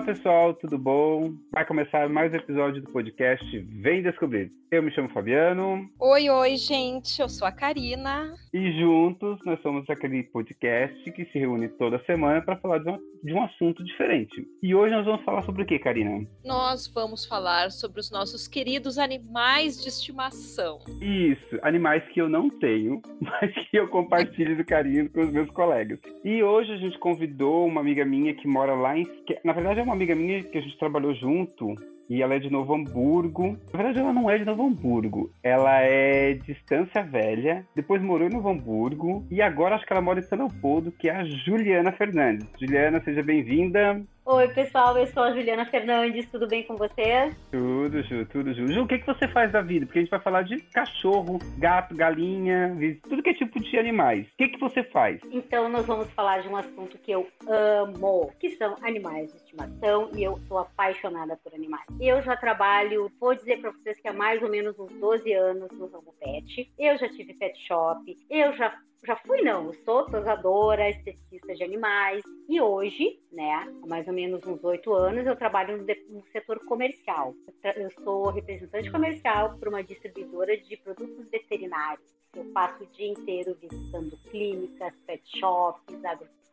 Olá pessoal, tudo bom? Vai começar mais um episódio do podcast Vem Descobrir. Eu me chamo Fabiano. Oi, oi, gente, eu sou a Karina. E juntos nós somos aquele podcast que se reúne toda semana para falar de um, de um assunto diferente. E hoje nós vamos falar sobre o que, Karina? Nós vamos falar sobre os nossos queridos animais de estimação. Isso, animais que eu não tenho, mas que eu compartilho do carinho com os meus colegas. E hoje a gente convidou uma amiga minha que mora lá em. Na verdade, é uma amiga minha que a gente trabalhou junto e ela é de Novo Hamburgo. Na verdade, ela não é de Novo Hamburgo. Ela é de Estância Velha, depois morou em Novo Hamburgo e agora acho que ela mora em São Leopoldo, que é a Juliana Fernandes. Juliana, seja bem-vinda. Oi, pessoal, eu sou a Juliana Fernandes, tudo bem com vocês? Tudo, Ju, tudo, Ju. Ju, o que, que você faz da vida? Porque a gente vai falar de cachorro, gato, galinha, tudo que é tipo de animais. O que, que você faz? Então, nós vamos falar de um assunto que eu amo, que são animais de estimação, e eu sou apaixonada por animais. Eu já trabalho, vou dizer para vocês que há mais ou menos uns 12 anos no ramo pet. Eu já tive pet shop, eu já já fui não, eu sou tosadora, esteticista de animais e hoje, né, há mais ou menos uns oito anos, eu trabalho no, no, setor comercial. Eu sou representante comercial para uma distribuidora de produtos veterinários. Eu passo o dia inteiro visitando clínicas, pet shops,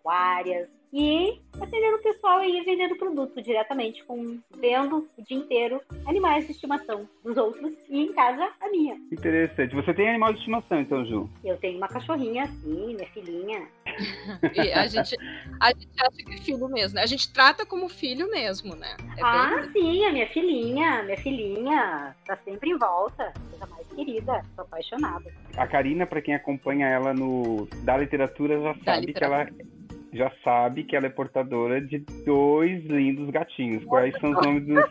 agropecuárias, e atendendo o pessoal e vendendo produto diretamente, com vendo o dia inteiro animais de estimação dos outros e em casa a minha. Interessante. Você tem animal de estimação, então, Ju? Eu tenho uma cachorrinha, sim, minha filhinha. e a gente, a gente acha que é filho mesmo, né? A gente trata como filho mesmo, né? É ah, bem... sim, a minha filhinha, minha filhinha tá sempre em volta, coisa mais querida, sou apaixonada. A Karina, para quem acompanha ela no da literatura, já da sabe literatura. que ela já sabe que ela é portadora de dois lindos gatinhos. Quais são os nomes dos.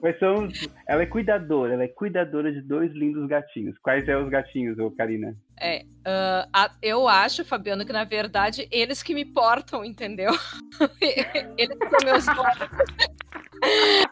Quais são os... Ela é cuidadora, ela é cuidadora de dois lindos gatinhos. Quais são os gatinhos, ô Karina? É, uh, a, eu acho, Fabiano, que na verdade eles que me portam, entendeu? eles são meus donos.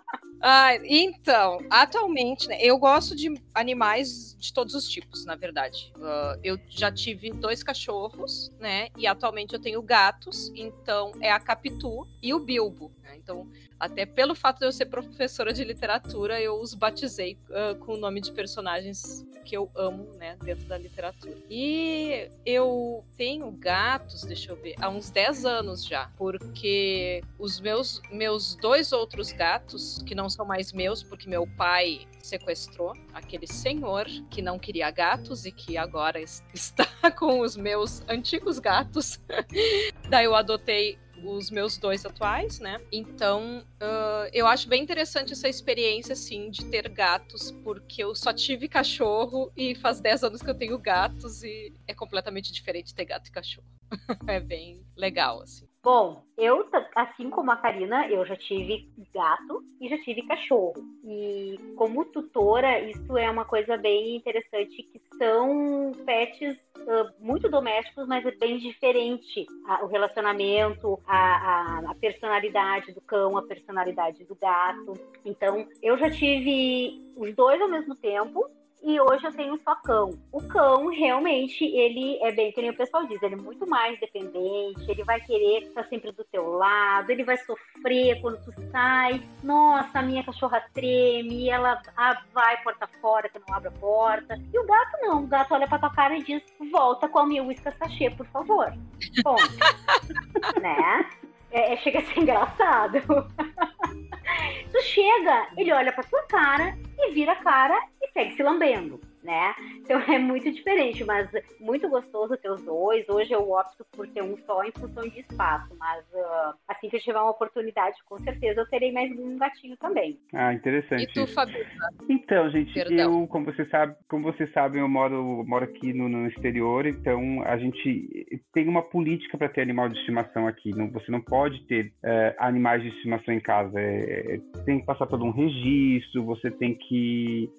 Ah, então, atualmente, né, eu gosto de animais de todos os tipos, na verdade. Uh, eu já tive dois cachorros, né? E atualmente eu tenho gatos, então é a Capitu e o Bilbo. Né? Então, até pelo fato de eu ser professora de literatura, eu os batizei uh, com o nome de personagens que eu amo, né, dentro da literatura. E eu tenho gatos, deixa eu ver, há uns 10 anos já, porque os meus, meus dois outros gatos, que não são mais meus, porque meu pai sequestrou aquele senhor que não queria gatos e que agora está com os meus antigos gatos. Daí eu adotei os meus dois atuais, né? Então, uh, eu acho bem interessante essa experiência, assim, de ter gatos, porque eu só tive cachorro e faz 10 anos que eu tenho gatos e é completamente diferente ter gato e cachorro. é bem legal, assim. Bom, eu, assim como a Karina, eu já tive gato e já tive cachorro. E como tutora, isso é uma coisa bem interessante, que são pets uh, muito domésticos, mas é bem diferente o relacionamento, a, a, a personalidade do cão, a personalidade do gato. Então, eu já tive os dois ao mesmo tempo, e hoje eu tenho só cão. O cão, realmente, ele é bem, que nem o pessoal diz, ele é muito mais dependente, ele vai querer estar sempre do teu lado, ele vai sofrer quando tu sai. Nossa, a minha cachorra treme, ela vai porta fora, que não abre a porta. E o gato não, o gato olha pra tua cara e diz, volta com a minha whisky sachê, por favor. Bom, né? É, é, chega a ser engraçado. tu chega, ele olha pra tua cara e vira a cara segue se lambendo né? Então é muito diferente, mas muito gostoso ter os dois. Hoje eu opto por ter um só em função de espaço, mas uh, assim que eu tiver uma oportunidade, com certeza eu terei mais um gatinho também. Ah, interessante. E tu, Fabiana? Então, gente, Perdão. eu, como você sabe, como vocês sabem, eu moro, moro aqui no, no exterior, então a gente tem uma política para ter animal de estimação aqui. Não, você não pode ter uh, animais de estimação em casa. É, é, tem que passar todo um registro, você tem que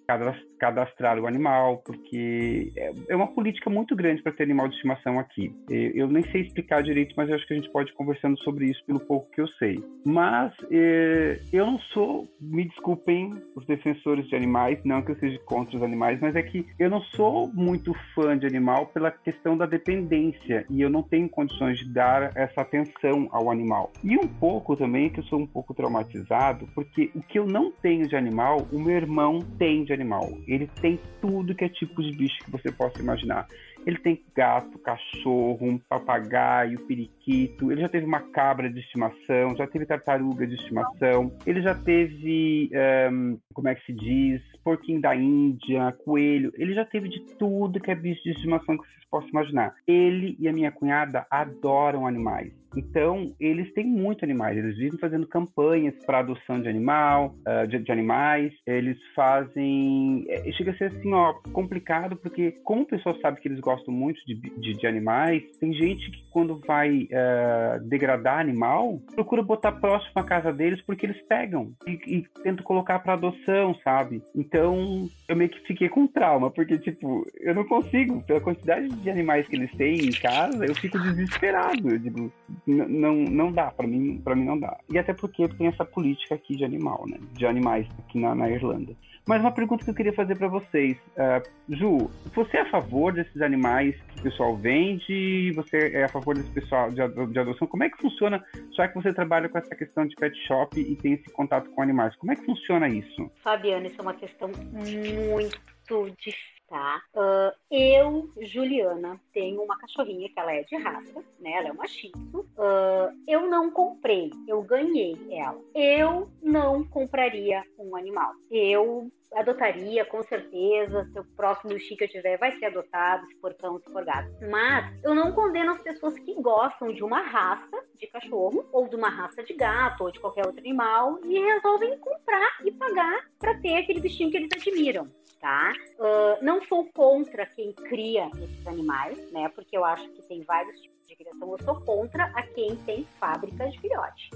cadastrar o animal animal, porque é, é uma política muito grande para ter animal de estimação aqui. Eu nem sei explicar direito, mas eu acho que a gente pode ir conversando sobre isso pelo pouco que eu sei. Mas é, eu não sou, me desculpem os defensores de animais, não que eu seja contra os animais, mas é que eu não sou muito fã de animal pela questão da dependência e eu não tenho condições de dar essa atenção ao animal. E um pouco também que eu sou um pouco traumatizado, porque o que eu não tenho de animal, o meu irmão tem de animal. Ele tem tudo que é tipo de bicho que você possa imaginar. Ele tem gato, cachorro, um papagaio, periquito. Ele já teve uma cabra de estimação, já teve tartaruga de estimação. Ele já teve, um, como é que se diz, porquinho da Índia, coelho. Ele já teve de tudo que é bicho de estimação que vocês possam imaginar. Ele e a minha cunhada adoram animais. Então, eles têm muito animais, eles vivem fazendo campanhas para adoção de animal, uh, de, de, animais, eles fazem. É, chega a ser assim, ó, complicado, porque como o pessoal sabe que eles gostam muito de, de, de animais, tem gente que quando vai uh, degradar animal, procura botar próximo à casa deles porque eles pegam e, e tentam colocar para adoção, sabe? Então, eu meio que fiquei com trauma, porque, tipo, eu não consigo, pela quantidade de animais que eles têm em casa, eu fico desesperado. Eu digo, não, não dá, para mim, para mim não dá. E até porque tem essa política aqui de animal, né? De animais aqui na, na Irlanda. Mas uma pergunta que eu queria fazer para vocês. Uh, Ju, você é a favor desses animais que o pessoal vende? Você é a favor desse pessoal de, de adoção? Como é que funciona, já que você trabalha com essa questão de pet shop e tem esse contato com animais? Como é que funciona isso? Fabiana, isso é uma questão muito difícil tá? Uh, eu, Juliana, tenho uma cachorrinha que ela é de raça, né? Ela é uma Shih uh, eu não comprei, eu ganhei ela. Eu não compraria um animal. Eu adotaria, com certeza. Se o próximo Chico que eu tiver vai ser adotado, se for cão, se for gato. Mas eu não condeno as pessoas que gostam de uma raça de cachorro, ou de uma raça de gato, ou de qualquer outro animal, e resolvem comprar e pagar para ter aquele bichinho que eles admiram tá? Uh, não sou contra quem cria esses animais, né? Porque eu acho que tem vários tipos de criação. Eu sou contra a quem tem fábricas de filhote.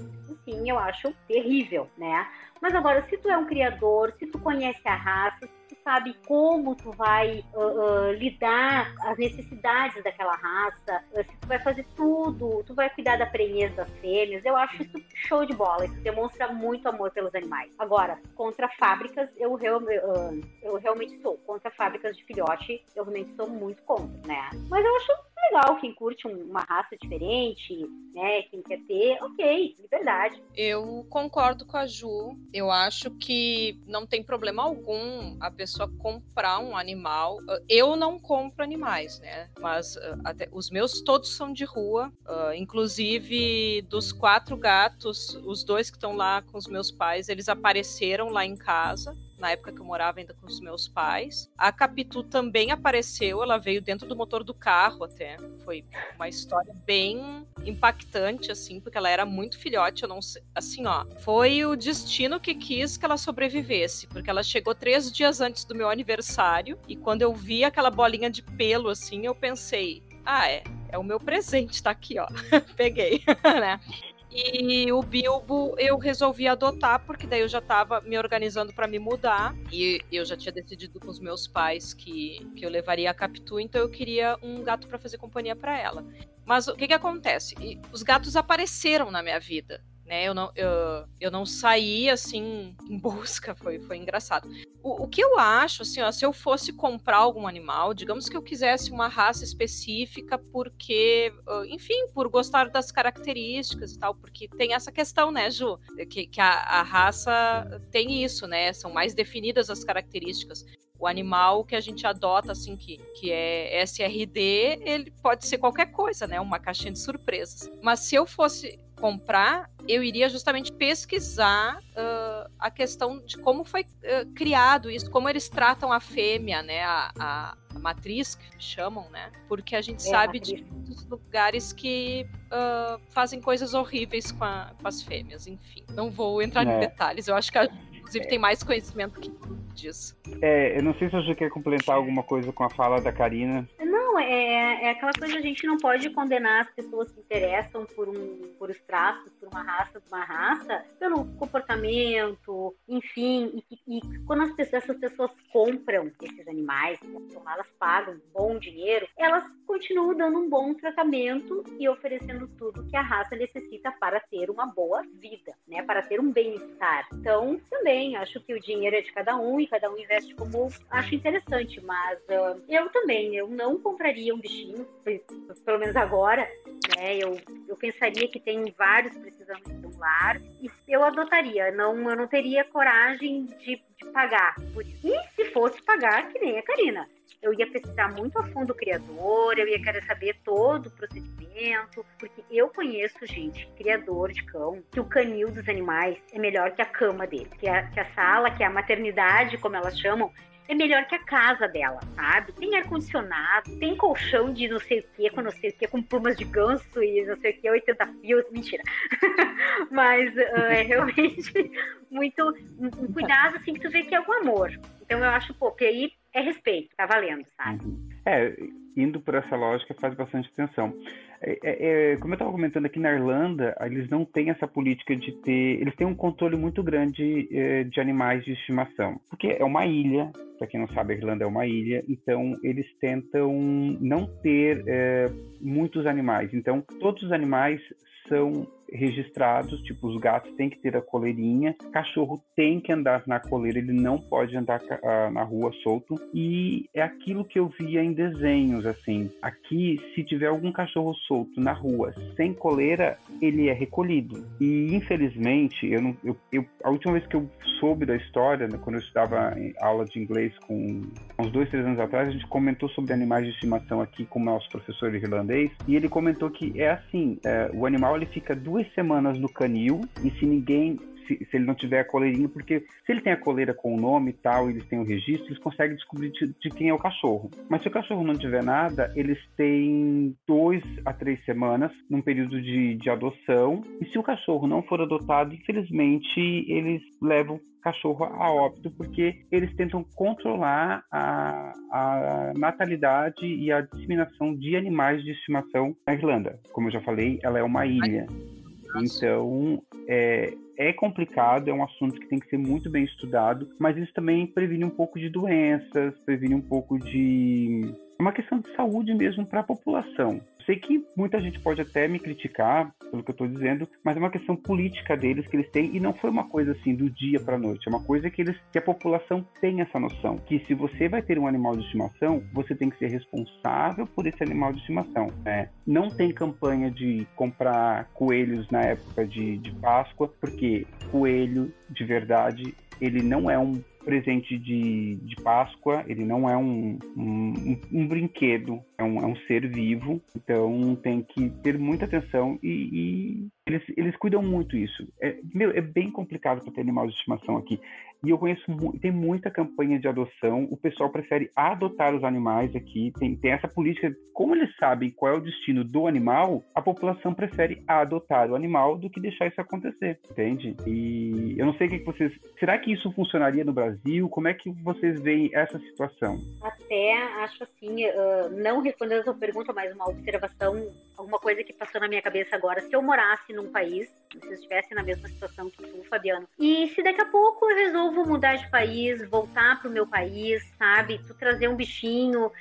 sim, eu acho terrível, né? Mas agora, se tu é um criador, se tu conhece a raça, sabe como tu vai uh, uh, lidar as necessidades daquela raça, uh, se tu vai fazer tudo, tu vai cuidar da prenhez das fêmeas, eu acho isso show de bola, isso demonstra muito amor pelos animais. Agora, contra fábricas, eu, eu realmente sou, contra fábricas de filhote, eu realmente sou muito contra, né? Mas eu acho legal quem curte uma raça diferente, né? Quem quer ter, ok, liberdade. Eu concordo com a Ju. Eu acho que não tem problema algum a pessoa comprar um animal. Eu não compro animais, né? Mas uh, até, os meus todos são de rua. Uh, inclusive, dos quatro gatos, os dois que estão lá com os meus pais, eles apareceram lá em casa na época que eu morava ainda com os meus pais. A Capitu também apareceu, ela veio dentro do motor do carro até. Foi uma história bem impactante, assim, porque ela era muito filhote, eu não sei. Assim, ó, foi o destino que quis que ela sobrevivesse, porque ela chegou três dias antes do meu aniversário, e quando eu vi aquela bolinha de pelo, assim, eu pensei, ah, é, é o meu presente, tá aqui, ó. Peguei, né? E o Bilbo eu resolvi adotar, porque daí eu já estava me organizando para me mudar. E eu já tinha decidido com os meus pais que, que eu levaria a Capitu, então eu queria um gato para fazer companhia para ela. Mas o que, que acontece? Os gatos apareceram na minha vida né? Eu não, eu, eu não saí assim em busca, foi, foi engraçado. O, o que eu acho, assim, ó, se eu fosse comprar algum animal, digamos que eu quisesse uma raça específica, porque, enfim, por gostar das características e tal, porque tem essa questão, né, Ju, que, que a, a raça tem isso, né? São mais definidas as características o animal que a gente adota, assim, que, que é SRD, ele pode ser qualquer coisa, né? Uma caixinha de surpresas. Mas se eu fosse comprar, eu iria justamente pesquisar uh, a questão de como foi uh, criado isso, como eles tratam a fêmea, né, a, a, a matriz que chamam, né, porque a gente é, sabe a de muitos lugares que uh, fazem coisas horríveis com, a, com, as fêmeas, enfim. Não vou entrar é. em detalhes, eu acho que a, inclusive é. tem mais conhecimento que disso. É, eu não sei se gente quer complementar alguma coisa com a fala da Karina. Não, é, é aquela coisa, a gente não pode condenar as pessoas que interessam por, um, por os traços, por uma raça, uma raça, pelo comportamento, enfim, e, e quando as pessoas, essas pessoas compram esses animais, então elas pagam um bom dinheiro, elas continuam dando um bom tratamento e oferecendo tudo que a raça necessita para ter uma boa vida, né? Para ter um bem-estar. Então, também acho que o dinheiro é de cada um e cada um investe como acha interessante, mas uh, eu também, eu não compraria um bichinho, pelo menos agora, né? Eu, eu pensaria que tem vários precisando de um lar e eu adotaria. Não, eu não teria coragem de, de pagar por isso. E se fosse pagar, que nem a Karina, eu ia pesquisar muito a fundo o criador, eu ia querer saber todo o procedimento, porque eu conheço gente, criador de cão, que o canil dos animais é melhor que a cama dele, que a, que a sala, que a maternidade, como elas chamam, é melhor que a casa dela, sabe? Tem ar-condicionado, tem colchão de não sei o que, com não sei o que, com plumas de ganso e não sei o que, 80 fios, mentira. Mas uh, é realmente muito um cuidado, assim, que tu vê que é o amor. Então eu acho, pô, que aí é respeito, tá valendo, sabe? Uhum. É, indo por essa lógica faz bastante atenção. É, é, é, como eu estava comentando aqui na Irlanda, eles não têm essa política de ter. Eles têm um controle muito grande é, de animais de estimação. Porque é uma ilha, para quem não sabe, a Irlanda é uma ilha, então eles tentam não ter é, muitos animais. Então, todos os animais são registrados, tipo, os gatos têm que ter a coleirinha, cachorro tem que andar na coleira, ele não pode andar uh, na rua solto. E é aquilo que eu via em desenhos, assim. Aqui, se tiver algum cachorro solto na rua sem coleira, ele é recolhido. E infelizmente, eu não, eu, eu, a última vez que eu soube da história, né, quando eu estava em aula de inglês com uns dois, três anos atrás, a gente comentou sobre animais de estimação aqui com o nosso professor irlandês, e ele comentou que é assim, é, o animal ele fica duas duas semanas no canil e se ninguém se, se, ele não tiver a coleirinha, porque se ele tem a coleira com o nome e tal, eles têm o registro, eles conseguem descobrir de, de, quem é o cachorro. Mas se o cachorro não tiver nada, eles têm dois a três semanas num período de, de adoção. E se o cachorro não for adotado, infelizmente eles levam cachorro a óbito porque eles tentam controlar a, a, natalidade e a disseminação de animais de estimação na Irlanda. Como eu já falei, ela é uma ilha. Então, é, é complicado, é um assunto que tem que ser muito bem estudado, mas isso também previne um pouco de doenças, previne um pouco de. É uma questão de saúde mesmo para a população sei que muita gente pode até me criticar pelo que eu estou dizendo, mas é uma questão política deles que eles têm e não foi uma coisa assim do dia para noite. É uma coisa que eles, que a população tem essa noção que se você vai ter um animal de estimação, você tem que ser responsável por esse animal de estimação. Né? Não tem campanha de comprar coelhos na época de, de Páscoa, porque coelho de verdade ele não é um presente de, de Páscoa, ele não é um, um, um brinquedo, é um, é um, ser vivo, então tem que ter muita atenção e, e eles, eles cuidam muito isso. É, meu, é bem complicado para ter animal de estimação aqui. E eu conheço, tem muita campanha de adoção, o pessoal prefere adotar os animais aqui, tem, tem essa política, como eles sabem qual é o destino do animal, a população prefere adotar o animal do que deixar isso acontecer, entende? E eu não sei o que vocês... Será que isso funcionaria no Brasil? Como é que vocês veem essa situação? Até acho assim, uh, não respondendo a sua pergunta, mas uma observação, alguma coisa que passou na minha cabeça agora. Se eu morasse num país, se eu estivesse na mesma situação que tu, Fabiano, e se daqui a pouco eu resolvo mudar de país, voltar pro meu país, sabe? Tu trazer um bichinho,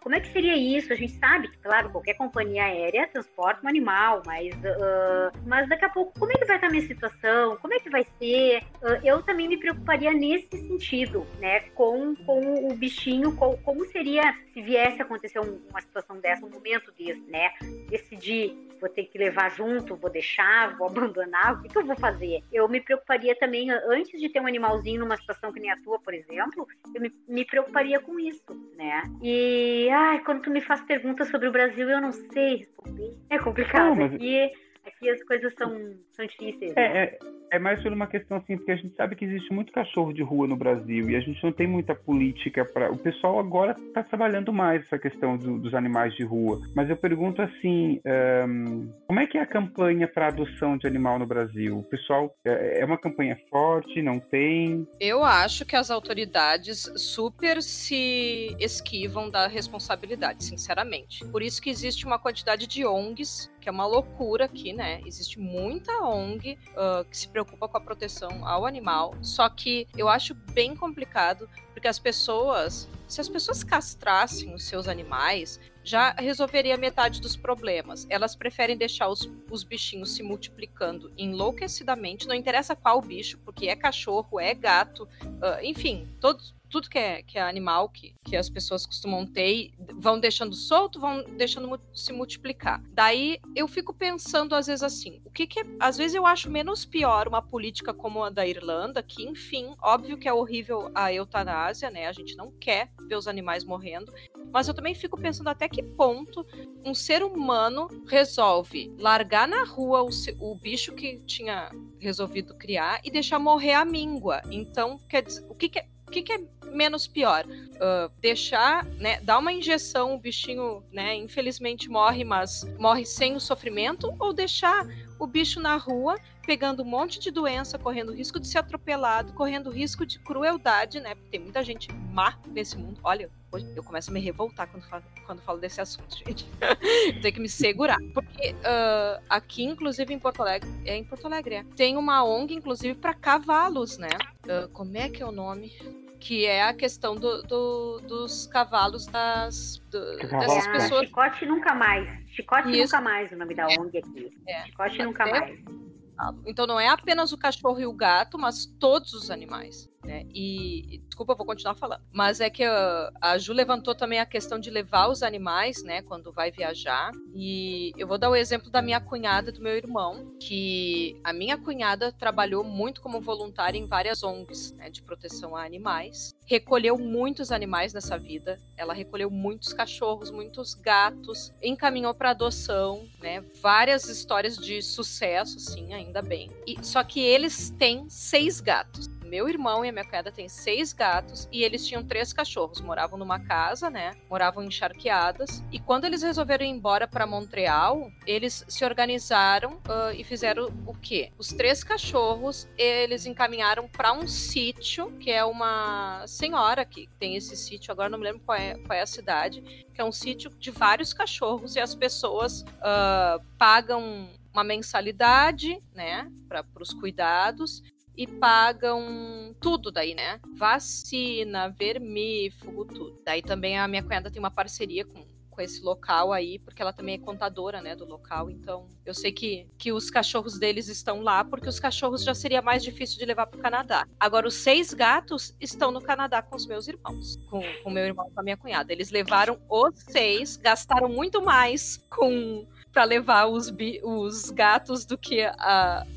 Como é que seria isso? A gente sabe que, claro, qualquer companhia aérea transporta um animal, mas, uh, mas daqui a pouco, como é que vai estar a minha situação? Como é que vai ser? Uh, eu também me preocuparia nesse sentido, né? Com, com o bichinho, com, como seria se viesse a acontecer uma situação dessa, um momento desse, né? Decidir, vou ter que levar junto, vou deixar, vou abandonar, o que, que eu vou fazer? Eu me preocuparia também, antes de ter um animalzinho numa situação que nem a tua, por exemplo, eu me, me preocuparia com isso, né? E, ai, quando tu me faz perguntas sobre o Brasil, eu não sei responder. É complicado. Não, mas... aqui, aqui as coisas são, são difíceis. É, né? é, é, mais por uma questão assim, porque a gente sabe que existe muito cachorro de rua no Brasil e a gente não tem muita política para. O pessoal agora está trabalhando mais essa questão do, dos animais de rua. Mas eu pergunto assim: um, como Como é que é a campanha para adoção de animal no Brasil? O pessoal é, é uma campanha forte? Não tem? Eu acho que as autoridades super se esquivam da responsabilidade, sinceramente. Por isso que existe uma quantidade de ONGs que é uma loucura aqui, né? Existe muita ONG uh, que se preocupa com a proteção ao animal, só que eu acho bem complicado porque as pessoas, se as pessoas castrassem os seus animais, já resolveria metade dos problemas. Elas preferem deixar os, os bichinhos se multiplicando enlouquecidamente, não interessa qual bicho, porque é cachorro, é gato, uh, enfim, todos tudo que é, que é animal que, que as pessoas costumam ter, vão deixando solto, vão deixando se multiplicar. Daí eu fico pensando, às vezes, assim, o que, que é. Às vezes eu acho menos pior uma política como a da Irlanda, que, enfim, óbvio que é horrível a eutanásia, né? A gente não quer ver os animais morrendo. Mas eu também fico pensando até que ponto um ser humano resolve largar na rua o, o bicho que tinha resolvido criar e deixar morrer a míngua. Então, quer dizer, o que, que é que, que é menos pior? Uh, deixar, né, dar uma injeção, o bichinho, né, infelizmente morre, mas morre sem o sofrimento, ou deixar o bicho na rua pegando um monte de doença, correndo risco de ser atropelado, correndo risco de crueldade, né? Porque tem muita gente má nesse mundo. Olha, eu começo a me revoltar quando falo, quando falo desse assunto, gente. eu tenho que me segurar. Porque uh, aqui, inclusive em Porto Alegre, é em Porto Alegre, é, tem uma ONG, inclusive, para cavalos, né? Uh, como é que é o nome? Que é a questão do, do, dos cavalos das do, dessas pessoas. Chicote nunca mais. Chicote Isso. nunca mais o nome da ONG aqui. É. Chicote nunca é. mais. Então não é apenas o cachorro e o gato, mas todos os animais. Né? E, desculpa, vou continuar falando. Mas é que a, a Ju levantou também a questão de levar os animais, né, quando vai viajar. E eu vou dar o exemplo da minha cunhada do meu irmão, que a minha cunhada trabalhou muito como voluntária em várias ONGs, né, de proteção a animais. Recolheu muitos animais nessa vida. Ela recolheu muitos cachorros, muitos gatos, encaminhou para adoção, né? Várias histórias de sucesso, sim, ainda bem. E só que eles têm seis gatos meu irmão e a minha cunhada têm seis gatos e eles tinham três cachorros. Moravam numa casa, né? Moravam encharqueadas. E quando eles resolveram ir embora para Montreal, eles se organizaram uh, e fizeram o quê? Os três cachorros eles encaminharam para um sítio que é uma senhora que tem esse sítio. Agora não me lembro qual é, qual é a cidade, que é um sítio de vários cachorros e as pessoas uh, pagam uma mensalidade, né, para os cuidados e pagam tudo daí, né? Vacina, vermífugo, tudo. Daí também a minha cunhada tem uma parceria com, com esse local aí, porque ela também é contadora, né, do local. Então, eu sei que, que os cachorros deles estão lá, porque os cachorros já seria mais difícil de levar para o Canadá. Agora, os seis gatos estão no Canadá com os meus irmãos, com o meu irmão e com a minha cunhada. Eles levaram os seis, gastaram muito mais com para levar os, os gatos do que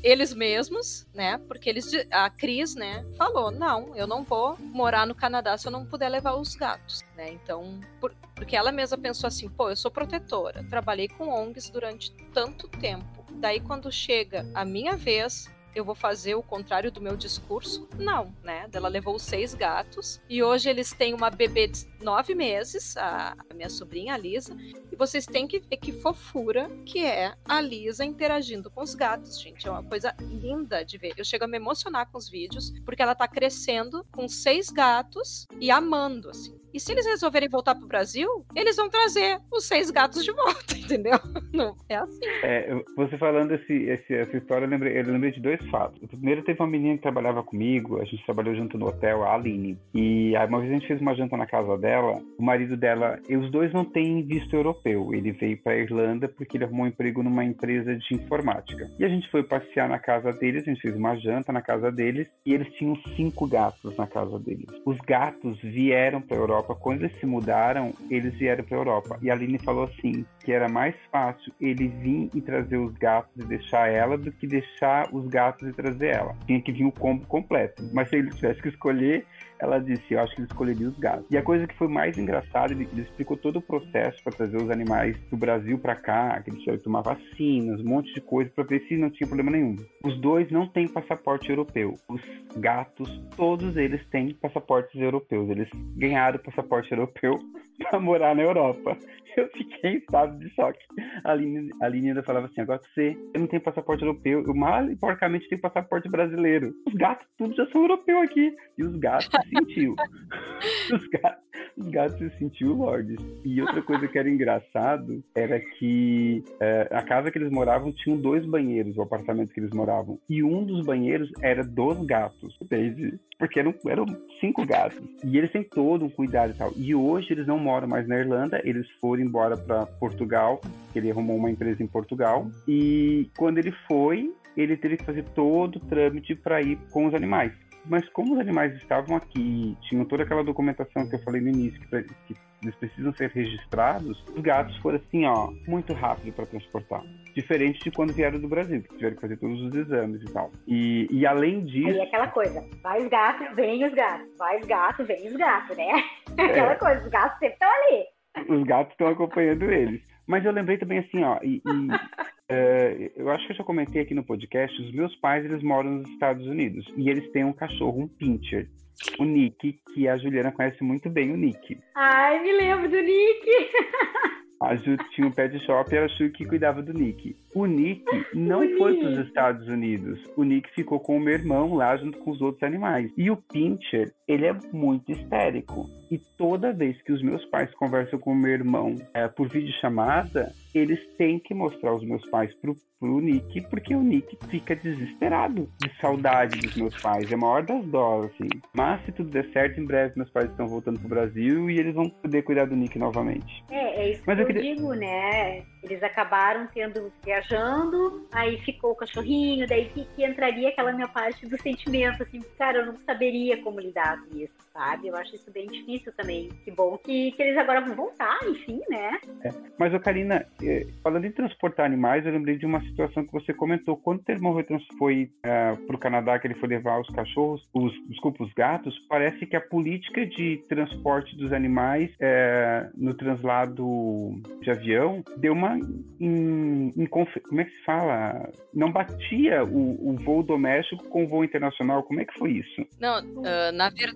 eles mesmos, né? Porque eles, a Cris, né, falou: não, eu não vou morar no Canadá se eu não puder levar os gatos, né? Então, por, porque ela mesma pensou assim: pô, eu sou protetora, trabalhei com ONGs durante tanto tempo. Daí, quando chega a minha vez, eu vou fazer o contrário do meu discurso? Não, né? Ela levou seis gatos e hoje eles têm uma bebê de nove meses, a, minha sobrinha, a Lisa, e vocês têm que ver que fofura que é a Lisa interagindo com os gatos, gente. É uma coisa linda de ver. Eu chego a me emocionar com os vídeos, porque ela tá crescendo com seis gatos e amando, assim. E se eles resolverem voltar pro Brasil, eles vão trazer os seis gatos de volta, entendeu? Não é assim. É, você falando esse, esse, essa história, eu lembrei, eu lembrei de dois fatos. O primeiro teve uma menina que trabalhava comigo, a gente trabalhou junto no hotel, a Aline. E aí uma vez a gente fez uma janta na casa dela, o marido dela, e os dois não têm visto europeu. Ele veio para Irlanda porque ele arrumou um emprego numa empresa de informática. E a gente foi passear na casa deles, a gente fez uma janta na casa deles, e eles tinham cinco gatos na casa deles. Os gatos vieram para Europa Europa. Quando eles se mudaram, eles vieram para a Europa. E a Aline falou assim, que era mais fácil ele vir e trazer os gatos e deixar ela do que deixar os gatos e trazer ela. Tinha que vir o combo completo. Mas se ele tivesse que escolher, ela disse, eu acho que ele escolheria os gatos. E a coisa que foi mais engraçada, ele, ele explicou todo o processo para trazer os animais do Brasil para cá, que eles tiveram que tomar vacinas, um monte de coisa para ver se não tinha problema nenhum. Os dois não têm passaporte europeu. Os gatos, todos eles têm passaportes europeus. Eles ganharam passaporte europeu para morar na Europa. Eu fiquei em estado de choque. A Aline, a Aline ainda falava assim: agora você eu não tenho passaporte europeu, eu mal e porcamente tenho passaporte brasileiro. Os gatos tudo já são europeus aqui. E os gatos se sentiu. os, gatos, os gatos se sentiu lordes. E outra coisa que era engraçado era que é, a casa que eles moravam tinha dois banheiros, o apartamento que eles moravam. E um dos banheiros era dos gatos, entende? Porque eram, eram cinco gatos. E eles têm todo um cuidado e tal. E hoje eles não moram mais na Irlanda, eles foram embora para Portugal, ele arrumou uma empresa em Portugal. E quando ele foi, ele teve que fazer todo o trâmite para ir com os animais. Mas como os animais estavam aqui, tinham toda aquela documentação que eu falei no início, que, que eles precisam ser registrados, os gatos foram assim, ó, muito rápido para transportar. Diferente de quando vieram do Brasil, que tiveram que fazer todos os exames e tal. E, e além disso. Aí é aquela coisa, vai os gatos, vem os gatos, vai os gatos, vem os gatos, né? É. Aquela coisa, os gatos sempre estão ali. Os gatos estão acompanhando eles. Mas eu lembrei também assim, ó, e, e é, eu acho que eu já comentei aqui no podcast, os meus pais, eles moram nos Estados Unidos, e eles têm um cachorro, um pincher, o Nick, que a Juliana conhece muito bem o Nick. Ai, me lembro do Nick! A Ju tinha um pet shop e era a Ju que cuidava do Nick. O Nick não foi para os Estados Unidos. O Nick ficou com o meu irmão lá junto com os outros animais. E o Pincher, ele é muito histérico. E toda vez que os meus pais conversam com o meu irmão é, por videochamada, eles têm que mostrar os meus pais pro, pro Nick, porque o Nick fica desesperado de saudade dos meus pais. É a maior das dó, assim. Mas se tudo der certo, em breve meus pais estão voltando pro Brasil e eles vão poder cuidar do Nick novamente. É, é isso Mas que eu, eu queria... digo, né? Eles acabaram tendo viajando, aí ficou o cachorrinho, daí que, que, entraria aquela minha parte do sentimento, assim, cara, eu não saberia como lidar isso, sabe? Eu acho isso bem difícil também. Que bom que, que eles agora vão voltar, enfim, né? É. Mas, ô Karina, é, falando em transportar animais, eu lembrei de uma situação que você comentou. Quando o teu irmão foi é, para o Canadá, que ele foi levar os cachorros, os, desculpa, os gatos, parece que a política de transporte dos animais é, no translado de avião deu uma em, em, como é que se fala? Não batia o, o, voo doméstico com o voo internacional. Como é que foi isso? Não, uh, na verdade,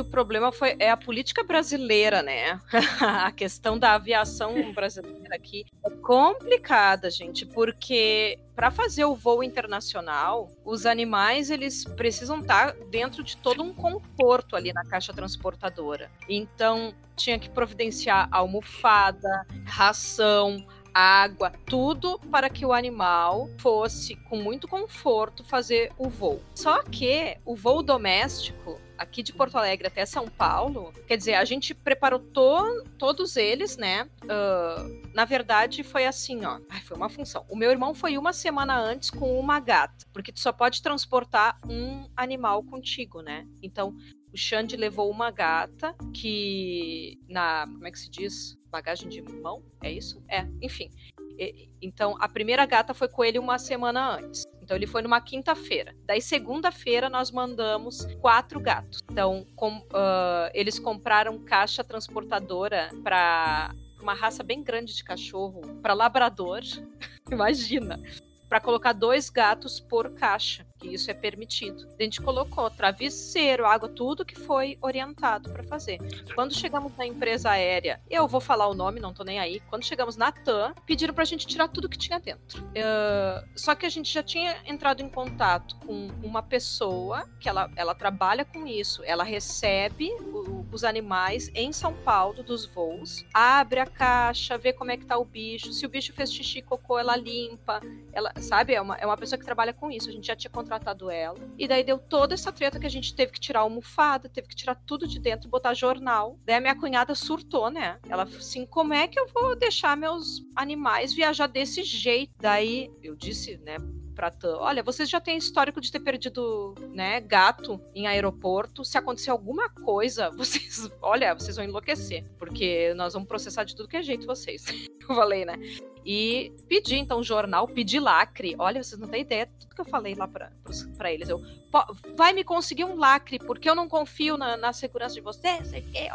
o problema foi é a política brasileira, né? a questão da aviação brasileira aqui é complicada, gente, porque para fazer o voo internacional, os animais eles precisam estar tá dentro de todo um conforto ali na caixa transportadora. Então, tinha que providenciar almofada, ração, água, tudo para que o animal fosse com muito conforto fazer o voo. Só que o voo doméstico aqui de Porto Alegre até São Paulo, quer dizer, a gente preparou to todos eles, né? Uh, na verdade, foi assim, ó. Ai, foi uma função. O meu irmão foi uma semana antes com uma gata, porque tu só pode transportar um animal contigo, né? Então, o Xande levou uma gata que na, como é que se diz? Bagagem de mão? É isso? É, enfim. E, então, a primeira gata foi com ele uma semana antes. Então, ele foi numa quinta-feira. Daí, segunda-feira, nós mandamos quatro gatos. Então, com, uh, eles compraram caixa transportadora para uma raça bem grande de cachorro, para labrador. Imagina para colocar dois gatos por caixa, que isso é permitido. A gente colocou travesseiro, água, tudo que foi orientado para fazer. Quando chegamos na empresa aérea, eu vou falar o nome, não tô nem aí. Quando chegamos na TAM, pediram pra gente tirar tudo que tinha dentro. Uh, só que a gente já tinha entrado em contato com uma pessoa que ela, ela trabalha com isso. Ela recebe o, os animais em São Paulo dos voos, abre a caixa, vê como é que tá o bicho. Se o bicho fez xixi, cocô, ela limpa. Ela, sabe? É uma, é uma pessoa que trabalha com isso. A gente já tinha contratado ela. E daí deu toda essa treta que a gente teve que tirar a almofada, teve que tirar tudo de dentro, botar jornal. Daí a minha cunhada surtou, né? Ela assim, como é que eu vou deixar meus animais viajar desse jeito? Daí eu disse, né? Olha, vocês já têm histórico de ter perdido, né, gato em aeroporto. Se acontecer alguma coisa, vocês, olha, vocês vão enlouquecer, porque nós vamos processar de tudo que é jeito vocês. Eu falei, né? E pedi, então, jornal, pedi lacre. Olha, vocês não têm ideia de tudo que eu falei lá para eles. Eu, vai me conseguir um lacre, porque eu não confio na, na segurança de vocês. Sei que,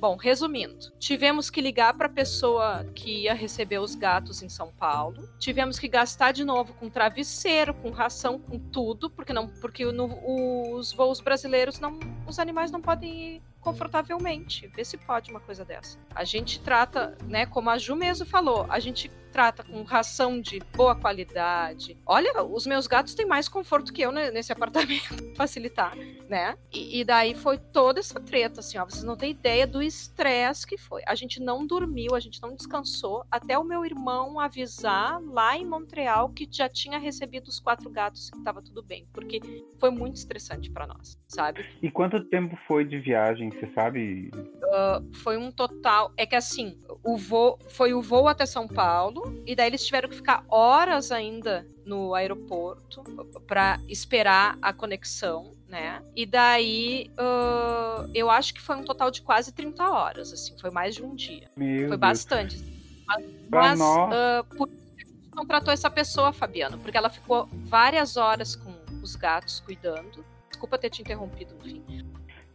Bom, resumindo, tivemos que ligar para a pessoa que ia receber os gatos em São Paulo. Tivemos que gastar de novo com travesseiro, com ração, com tudo, porque não, porque no, os voos brasileiros não, os animais não podem ir confortavelmente. Vê se pode uma coisa dessa. A gente trata, né, como a Ju mesmo falou, a gente trata com ração de boa qualidade. Olha, os meus gatos têm mais conforto que eu nesse apartamento, facilitar, né? E, e, daí foi toda essa treta, assim, ó. Vocês não têm ideia do estresse que foi. A gente não dormiu, a gente não descansou, até o meu irmão avisar lá em Montreal que já tinha recebido os quatro gatos e que tava tudo bem. Porque foi muito estressante para nós, sabe? E quanto tempo foi de viagem, você sabe? Uh, foi um total. É que assim, o voo foi o voo até São Paulo e daí eles tiveram que ficar horas ainda no aeroporto para esperar a conexão, né? E daí uh, eu acho que foi um total de quase 30 horas, assim, foi mais de um dia. Meu foi bastante. Mas, mas uh, por isso a gente contratou essa pessoa, Fabiano, porque ela ficou várias horas com os gatos cuidando. Desculpa ter te interrompido no fim.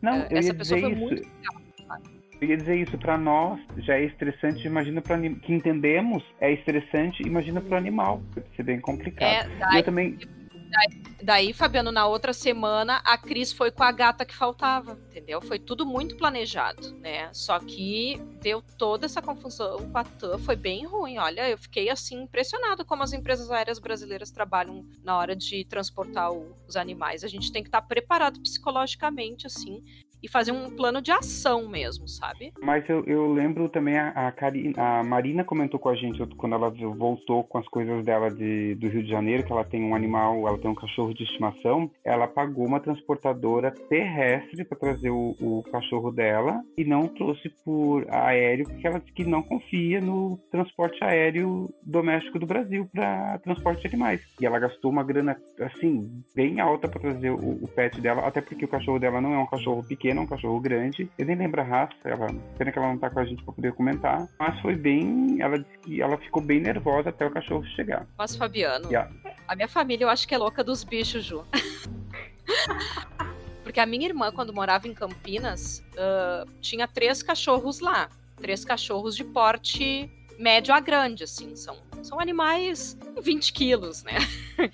Não, Uh, essa pessoa foi isso. muito legal. Eu ia dizer isso para nós já é estressante, imagina para que entendemos é estressante, imagina para o animal, pode ser bem complicado. É, E daí, eu também daí, Fabiano, na outra semana, a Cris foi com a gata que faltava, entendeu? Foi tudo muito planejado, né? Só que deu toda essa confusão com a TAM, foi bem ruim. Olha, eu fiquei assim impressionado como as empresas aéreas brasileiras trabalham na hora de transportar o- os animais. A gente tem que estar preparado psicologicamente, assim, e fazer um plano de ação mesmo, sabe? Mas eu, eu lembro também a, a, Cari- a Marina comentou com a gente quando ela voltou com as coisas dela de, do Rio de Janeiro, que ela tem um animal, ela tem um cachorro de estimação, ela pagou uma transportadora terrestre para trazer o, o cachorro dela e não trouxe por aéreo, porque ela disse que não confia no transporte aéreo doméstico do Brasil para transporte de animais. E ela gastou uma grana, assim, bem alta para trazer o, o pet dela, até porque o cachorro dela não é um cachorro pequeno, é um cachorro grande. Eu nem lembro a raça, ela, pena que ela não tá com a gente para poder comentar, mas foi bem, ela disse que ela ficou bem nervosa até o cachorro chegar. Mas, Fabiano, Yeah. a minha família eu acho que é louca dos bichos, Ju. Porque a minha irmã, quando morava em Campinas, ah, tinha três cachorros lá. Três cachorros de porte médio a grande, assim. São, são animais 20 quilos, né?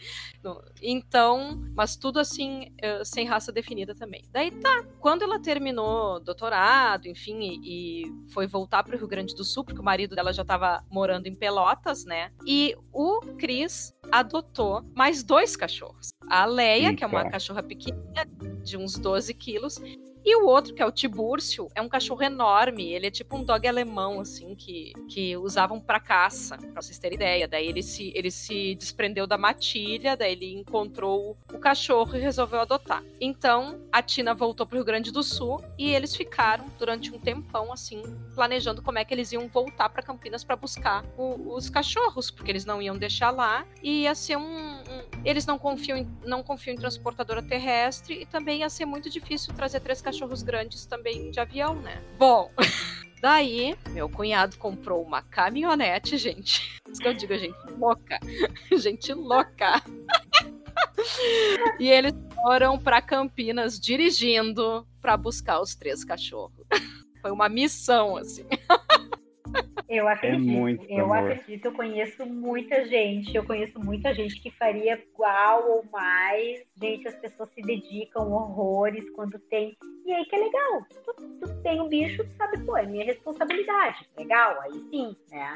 Então, mas tudo assim, eh, sem raça definida também. Daí tá, quando ela terminou doutorado, enfim, e, foi voltar para o Rio Grande do Sul, porque o marido dela já estava morando em Pelotas, né? E o Cris adotou mais dois cachorros. A Leia, que é uma Eita. cachorra pequenininha, de uns 12 quilos, e o outro, que é o Tibúrcio, é um cachorro enorme. Ele é tipo um dog alemão, assim, que, que usavam pra caça, pra vocês terem ideia. Daí ele se, ele se desprendeu da matilha, daí ele encontrou o cachorro e resolveu adotar. Então, a Tina voltou pro Rio Grande do Sul e eles ficaram durante um tempão, assim, planejando como é que eles iam voltar pra Campinas pra buscar o- os cachorros, porque eles não iam deixar lá. E ia ser um. um- eles não confiam, em, não confiam em transportadora terrestre e também ia ser muito difícil trazer três cachorros grandes também de avião, né? Bom. Daí, meu cunhado comprou uma caminhonete, gente. Isso que eu digo, gente louca. Gente louca. E eles foram para Campinas dirigindo para buscar os três cachorros. Foi uma missão, assim. Eu acredito. muito eu amor. acredito, eu conheço muita gente, eu conheço muita gente que faria igual ou mais. Gente, as pessoas se dedicam horrores quando tem. E aí que é legal. Tu, tu tem um bicho, tu sabe, pô, é minha responsabilidade. Legal, aí sim, né?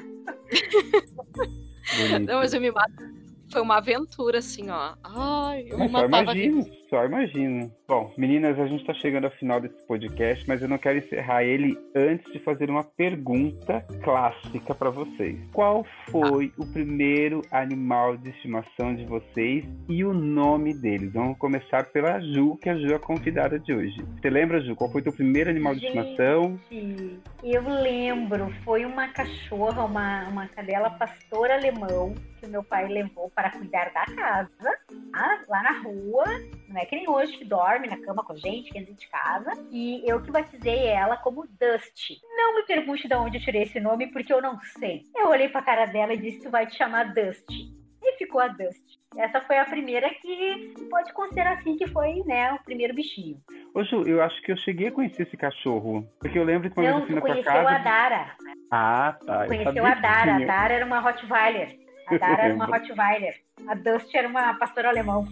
Não, mas eu me mato. Foi uma aventura, assim, ó. Ai, eu me Mas só imagino, rindo. só imagino. Bom, meninas, a gente está chegando ao final desse podcast, mas eu não quero encerrar ele antes de fazer uma pergunta clássica para vocês. Qual foi o primeiro animal de estimação de vocês e o nome deles? Vamos começar pela Ju, que a Ju é a convidada de hoje. Você lembra, Ju, qual foi o teu primeiro animal de Gente. estimação? Gente, eu lembro, foi uma cachorra, uma, uma cadela pastor alemão que o meu pai levou para cuidar da casa, ah, lá na rua. Não é que nem hoje que dorme na cama com a gente, que é de casa. E eu que batizei ela como Dusty. Não me pergunte de onde eu tirei esse nome, porque eu não sei. Eu olhei pra cara dela e disse: Tu vai te chamar Dusty. E ficou a Dusty. Essa foi a primeira que pode considerar assim que foi, né, o primeiro bichinho. Ô, Ju, eu acho que eu cheguei a conhecer esse cachorro. Porque eu lembro que vez Não, eu fui na tua conheceu casa. a Dara. Ah, tá. eu Conheceu a Dara. A. Dara era uma Rottweiler. A Dara era uma. Rottweiler. A Dusty era uma pastora alemão.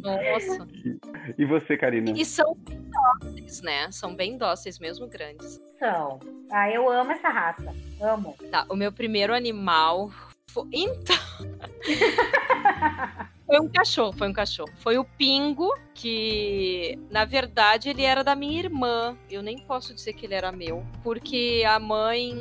Nossa. E você, Karina? E são dóceis, né? São bem dóceis mesmo, grandes. São. Ah, eu amo essa raça. Amo. Tá, o meu primeiro animal. Foi... Então. Foi um cachorro, foi um cachorro. Foi o Pingo, que na verdade ele era da minha irmã. Eu nem posso dizer que ele era meu, porque a mãe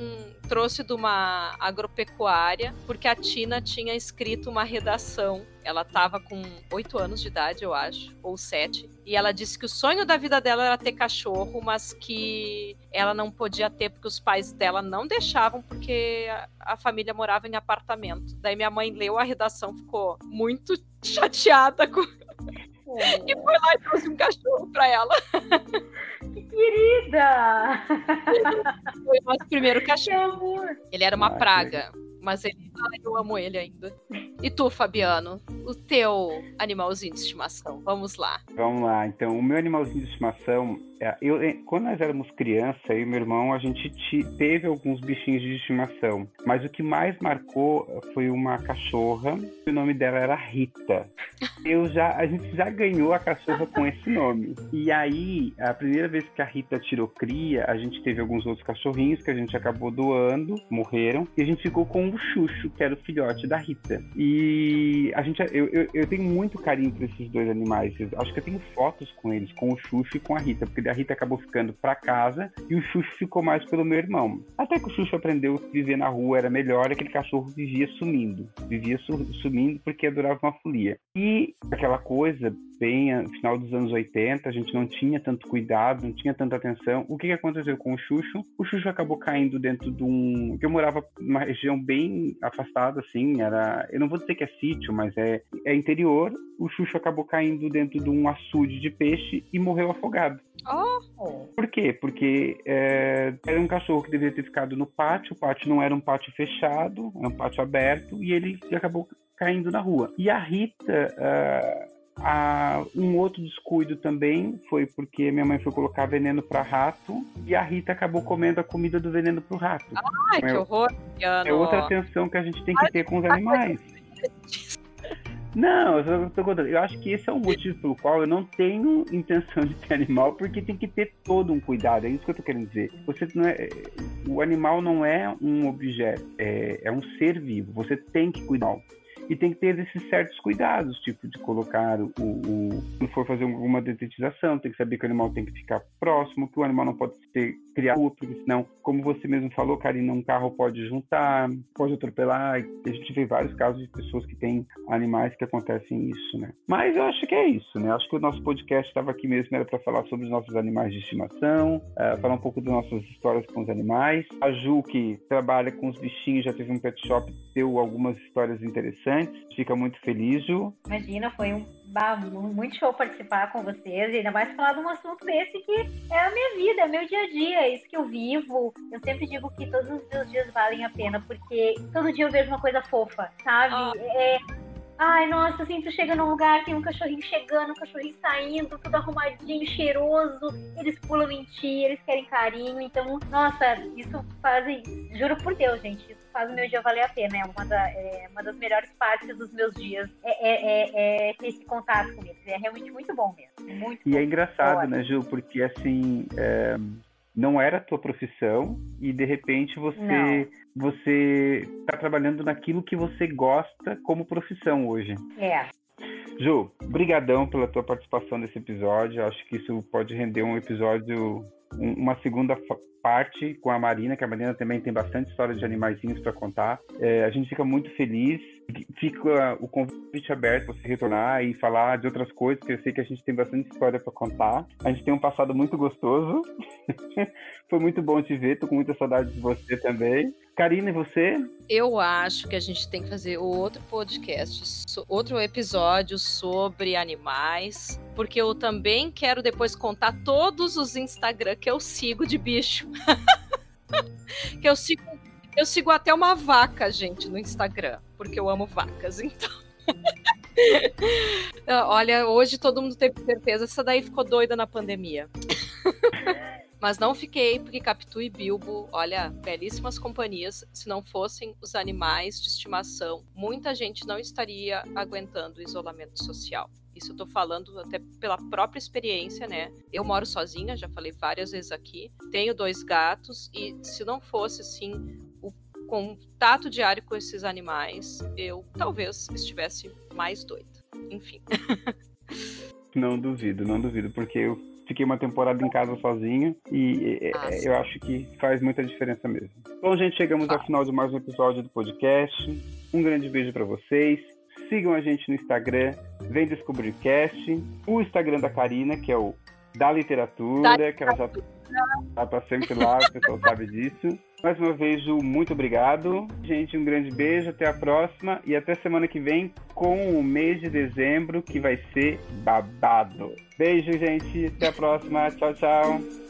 trouxe de uma agropecuária, porque a Tina tinha escrito uma redação. Ela estava com oito anos de idade, eu acho, ou sete. E ela disse que o sonho da vida dela era ter cachorro, mas que ela não podia ter porque os pais dela não deixavam, porque a, a família morava em apartamento. Daí minha mãe leu a redação, ficou muito chateada com. E foi lá e trouxe um cachorro pra ela. Que querida! Foi o nosso primeiro cachorro. Ele era uma Ah, praga, mas ele, ah, eu amo ele ainda. E tu, Fabiano? O teu animalzinho de estimação? Vamos lá. Vamos lá, então, o meu animalzinho de estimação, é, eu, é, quando nós éramos criança, eu e meu irmão, a gente teve alguns bichinhos de estimação, mas o que mais marcou foi uma cachorra, o nome dela era Rita. Eu já, a gente já ganhou a cachorra com esse nome. E aí, a primeira vez que a Rita tirou cria, a gente teve alguns outros cachorrinhos que a gente acabou doando, morreram, e a gente ficou com o Xuxo, que era o filhote da Rita. E a gente, eu, eu, eu tenho muito carinho por esses dois animais. Eu acho que eu tenho fotos com eles, com o Xuxo e com a Rita, porque a Rita acabou ficando pra casa e o Xuxo ficou mais pelo meu irmão. Até que o Xuxo aprendeu que viver na rua era melhor, aquele cachorro vivia sumindo. Vivia su- sumindo porque adorava uma folia. E aquela coisa, bem no final dos anos 80, a gente não tinha tanto cuidado, não tinha tanta atenção. O que, que aconteceu com o Xuxo? O Xuxo acabou caindo dentro de um. eu morava numa região bem afastada, assim, era. Eu não vou dizer que é sítio, mas é, é interior. O Xuxo acabou caindo dentro de um açude de peixe e morreu afogado. Oh, Por quê? Porque é, era um cachorro que deveria ter ficado no pátio, o pátio não era um pátio fechado, era um pátio aberto, e ele acabou caindo na rua. E a Rita, ah, um outro descuido também foi porque minha mãe foi colocar veneno para rato, e a Rita acabou comendo a comida do veneno pro rato. Ai, que É- horror. É outra atenção que a gente tem que ter com os animais. Não, eu tô contando. Eu acho que esse é o motivo pelo qual eu não tenho intenção de ter animal, porque tem que ter todo um cuidado. É isso que eu tô querendo dizer. Você não é, o animal não é um objeto, é, é um ser vivo. Você tem que cuidar. E tem que ter esses certos cuidados, tipo de colocar o, o quando for fazer alguma detetização, tem que saber que o animal tem que ficar próximo, que o animal não pode ser criado, porque senão, como você mesmo falou, Karina, um carro pode juntar, pode atropelar. A gente vê vários casos de pessoas que têm animais que acontecem isso, né? Mas eu acho que é isso, né? Acho que o nosso podcast estava aqui mesmo era para falar sobre os nossos animais de estimação, eh, falar um pouco das nossas histórias com os animais. A Ju, que trabalha com os bichinhos, já teve um pet shop, deu algumas histórias interessantes. Fica muito feliz, Ju. imagina, foi um muito show participar com vocês, e ainda mais falar de um assunto desse que é a minha vida, é meu dia a dia, é isso que eu vivo. Eu sempre digo que todos os meus dias valem a pena, porque todo dia eu vejo uma coisa fofa, sabe? Ah. É. Ai, nossa, assim, tu chega num lugar, tem um cachorrinho chegando, um cachorrinho saindo, tudo arrumadinho, cheiroso, eles pulam em ti, eles querem carinho, então, nossa, isso faz, juro por Deus, gente, isso faz o meu dia valer a pena, é uma, da- é uma das melhores partes dos meus dias, é, é- é- é ter esse contato com eles, é realmente muito bom mesmo, muito E é bom. engraçado, Ótimo. né, Ju? Porque assim, é, não era a tua profissão e de repente você você está trabalhando naquilo que você gosta como profissão hoje. É, Ju, brigadão pela tua participação nesse episódio. Acho que isso pode render um episódio, um- uma segunda parte com a Marina, que a Marina também tem bastante história de animaizinhos para contar. É, a gente fica muito feliz. Fica o convite aberto para você retornar e falar de outras coisas, que eu sei que a gente tem bastante história para contar. A gente tem um passado muito gostoso. Foi muito bom te ver, tô com muita saudade de você também. Karina, e você? Eu acho que a gente tem que fazer outro podcast, outro episódio sobre animais, porque eu também quero depois contar todos os Instagram que eu sigo de bicho. que eu sigo, eu sigo até uma vaca, gente, no Instagram, porque eu amo vacas, então. Olha, hoje todo mundo teve certeza, essa daí ficou doida na pandemia. Mas não fiquei, porque Capitu e Bilbo, olha, belíssimas companhias. Se não fossem os animais de estimação, muita gente não estaria aguentando o isolamento social. Isso eu tô falando até pela própria experiência, né? Eu moro sozinha, já falei várias vezes aqui. Tenho dois gatos e se não fosse assim contato diário com esses animais, eu talvez estivesse mais doida. Enfim. Não duvido, não duvido, porque eu fiquei uma temporada em casa sozinho e ah, eu acho que faz muita diferença mesmo. Bom, gente, chegamos ao final de mais um episódio do podcast. Um grande beijo para vocês. Sigam a gente no Instagram, Vem Descobrir Cast, o Instagram da Karina, que é o da literatura, da que ela já ela tá sempre lá, o pessoal sabe disso. Mais uma vez, Ju, muito obrigado. Gente, um grande beijo, até a próxima e até semana que vem com o mês de dezembro que vai ser babado. Beijo, gente, até a próxima. Tchau, tchau.